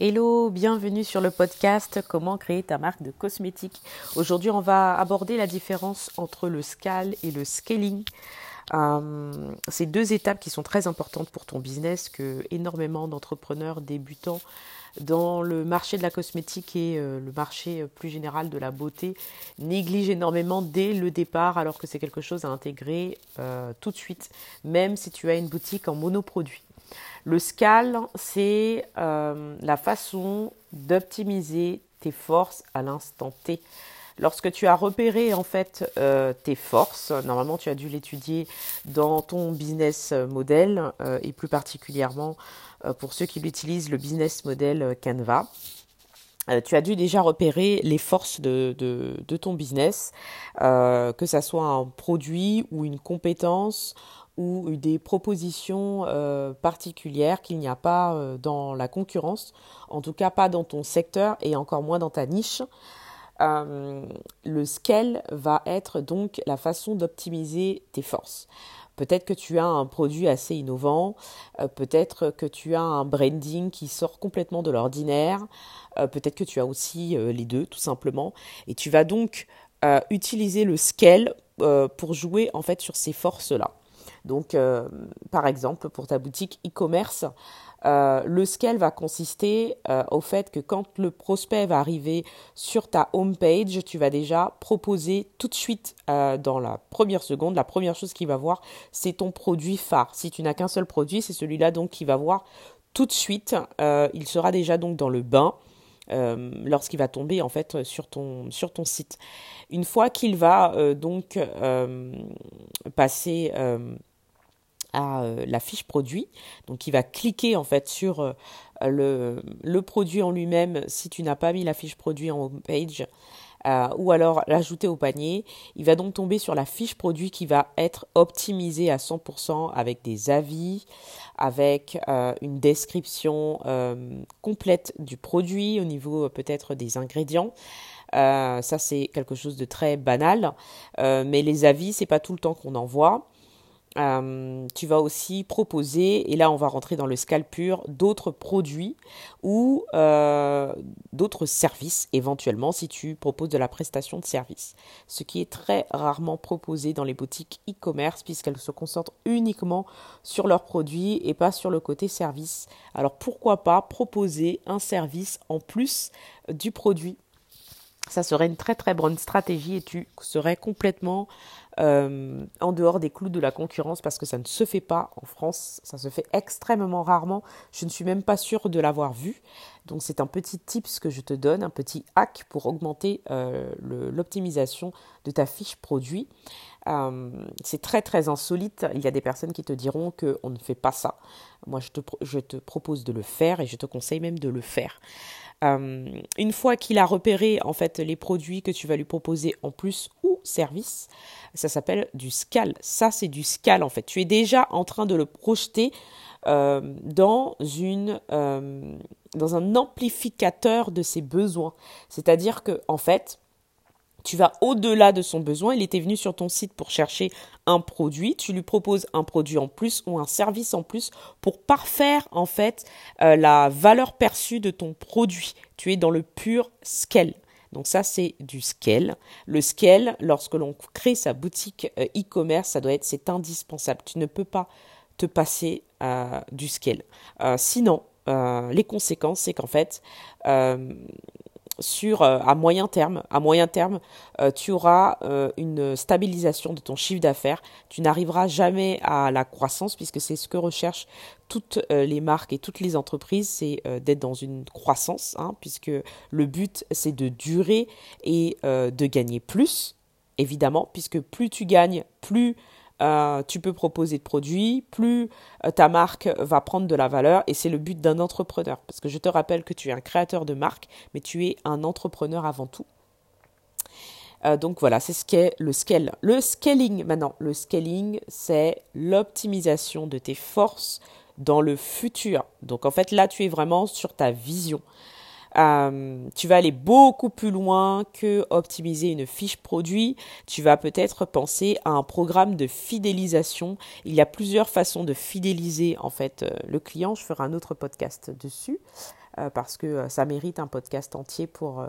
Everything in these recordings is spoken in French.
Hello, bienvenue sur le podcast Comment créer ta marque de cosmétiques. Aujourd'hui, on va aborder la différence entre le scale et le scaling. Euh, c'est deux étapes qui sont très importantes pour ton business que énormément d'entrepreneurs débutants dans le marché de la cosmétique et euh, le marché plus général de la beauté négligent énormément dès le départ alors que c'est quelque chose à intégrer euh, tout de suite, même si tu as une boutique en monoproduit. Le scale, c'est euh, la façon d'optimiser tes forces à l'instant T. Lorsque tu as repéré en fait euh, tes forces, normalement tu as dû l'étudier dans ton business model euh, et plus particulièrement pour ceux qui l'utilisent le business model Canva. tu as dû déjà repérer les forces de, de ton business, que ce soit un produit ou une compétence ou des propositions euh, particulières qu'il n'y a pas euh, dans la concurrence, en tout cas pas dans ton secteur et encore moins dans ta niche. Euh, le scale va être donc la façon d'optimiser tes forces. Peut-être que tu as un produit assez innovant, peut-être que tu as un branding qui sort complètement de l'ordinaire, peut-être que tu as aussi les deux tout simplement, et tu vas donc utiliser le scale pour jouer en fait sur ces forces-là. Donc, euh, par exemple, pour ta boutique e-commerce, euh, le scale va consister euh, au fait que quand le prospect va arriver sur ta home page, tu vas déjà proposer tout de suite dans la première seconde, la première chose qu'il va voir, c'est ton produit phare. Si tu n'as qu'un seul produit, c'est celui-là donc qu'il va voir tout de suite. il sera déjà donc dans le bain. lorsqu'il va tomber en fait sur ton, sur ton site. Une fois qu'il va donc passer à euh, la fiche produit. Donc il va cliquer en fait sur euh, le, le, produit en lui-même si tu n'as pas mis la fiche produit en home page. Euh, ou alors l'ajouter au panier. Il va donc tomber sur la fiche produit qui va être optimisée à 100% avec des avis, avec une description complète du produit au niveau peut-être des ingrédients. ça c'est quelque chose de très banal, mais les avis c'est pas tout le temps qu'on en voit. Euh, tu vas aussi proposer, et là on va rentrer dans le scale pur, d'autres produits ou euh, d'autres services éventuellement si tu proposes de la prestation de service. Ce qui est très rarement proposé dans les boutiques e-commerce puisqu'elles se concentrent uniquement sur leurs produits et pas sur le côté service. Alors pourquoi pas proposer un service en plus du produit? Ça serait une très très bonne stratégie et tu serais complètement euh, en dehors des clous de la concurrence parce que ça ne se fait pas en France, ça se fait extrêmement rarement. Je ne suis même pas sûre de l'avoir vu. Donc c'est un petit tips que je te donne, un petit hack pour augmenter euh, l'optimisation de ta fiche produit. Euh, c'est très très insolite. Il y a des personnes qui te diront qu'on ne fait pas ça. Moi je te, propose de le faire et je te conseille même de le faire. une fois qu'il a repéré en fait les produits que tu vas lui proposer en plus ou service, ça s'appelle du scale. Ça, c'est du scale en fait. Tu es déjà en train de le projeter euh, dans, une, euh, dans un amplificateur de ses besoins. C'est-à-dire que, en fait, tu vas au-delà de son besoin. Il était venu sur ton site pour chercher un produit. Tu lui proposes un produit en plus ou un service en plus pour parfaire en fait euh, la valeur perçue de ton produit. Tu es dans le pur scale. Donc ça, c'est du scale. Le scale, lorsque l'on crée sa boutique euh, e-commerce, ça doit être, c'est indispensable. Tu ne peux pas te passer euh, du scale. Sinon, les conséquences, c'est qu'en fait, sur euh, à moyen terme, à moyen terme, euh, tu auras euh, une stabilisation de ton chiffre d'affaires. Tu n'arriveras jamais à la croissance puisque c'est ce que recherchent toutes les marques et toutes les entreprises, c'est d'être dans une croissance, hein, puisque le but c'est de durer et de gagner plus, évidemment, puisque plus tu gagnes, plus euh, tu peux proposer de produits, plus euh, ta marque va prendre de la valeur et c'est le but d'un entrepreneur. Parce que je te rappelle que tu es un créateur de marque, mais tu es un entrepreneur avant tout. Euh, donc voilà, c'est ce qu'est le scale. Le scaling maintenant, le scaling, c'est l'optimisation de tes forces dans le futur. Donc en fait là, tu es vraiment sur ta vision. Euh, tu vas aller beaucoup plus loin que optimiser une fiche produit. Tu vas peut-être penser à un programme de fidélisation. Il y a plusieurs façons de fidéliser en fait euh, le client. Je ferai un autre podcast dessus. parce que ça mérite un podcast entier pour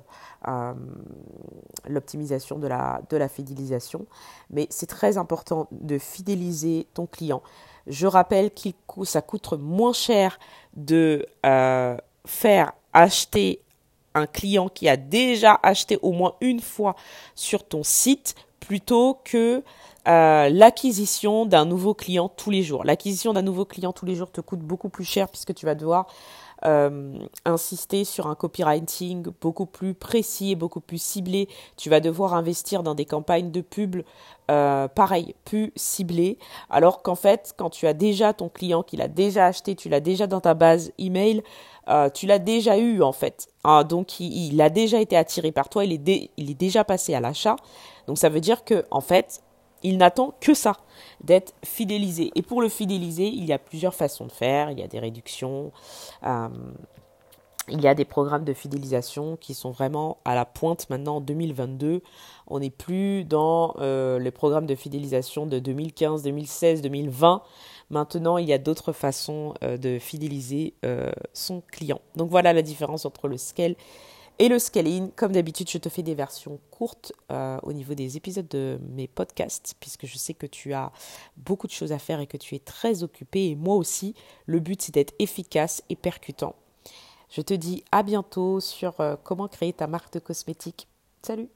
l'optimisation de la, de la fidélisation. Mais c'est très important de fidéliser ton client. Je rappelle que ça coûte moins cher de faire acheter un client qui a déjà acheté au moins une fois sur ton site plutôt que euh, l'acquisition d'un nouveau client tous les jours. L'acquisition d'un nouveau client tous les jours te coûte beaucoup plus cher puisque tu vas devoir euh, insister sur un copywriting beaucoup plus précis et beaucoup plus ciblé. Tu vas devoir investir dans des campagnes de pub, euh, pareil, plus ciblées. Alors qu'en fait, quand tu as déjà ton client qui l'a déjà acheté, tu l'as déjà dans ta base email, euh, tu l'as déjà eu en fait. Ah, donc il, a déjà été attiré par toi, il est, il est déjà passé à l'achat. Donc ça veut dire que en fait, il n'attend que ça, d'être fidélisé. Et pour le fidéliser, il y a plusieurs façons de faire. Il y a des réductions, euh, il y a des programmes de fidélisation qui sont vraiment à la pointe maintenant en 2022. On n'est plus dans euh, les programmes de fidélisation de 2015, 2016, 2020. Maintenant, il y a d'autres façons euh, de fidéliser son client. Donc voilà la différence entre le scale et le scaling, comme d'habitude, je te fais des versions courtes euh, au niveau des épisodes de mes podcasts, puisque je sais que tu as beaucoup de choses à faire et que tu es très occupé. Et moi aussi, le but, c'est d'être efficace et percutant. Je te dis à bientôt sur euh, comment créer ta marque de cosmétiques. Salut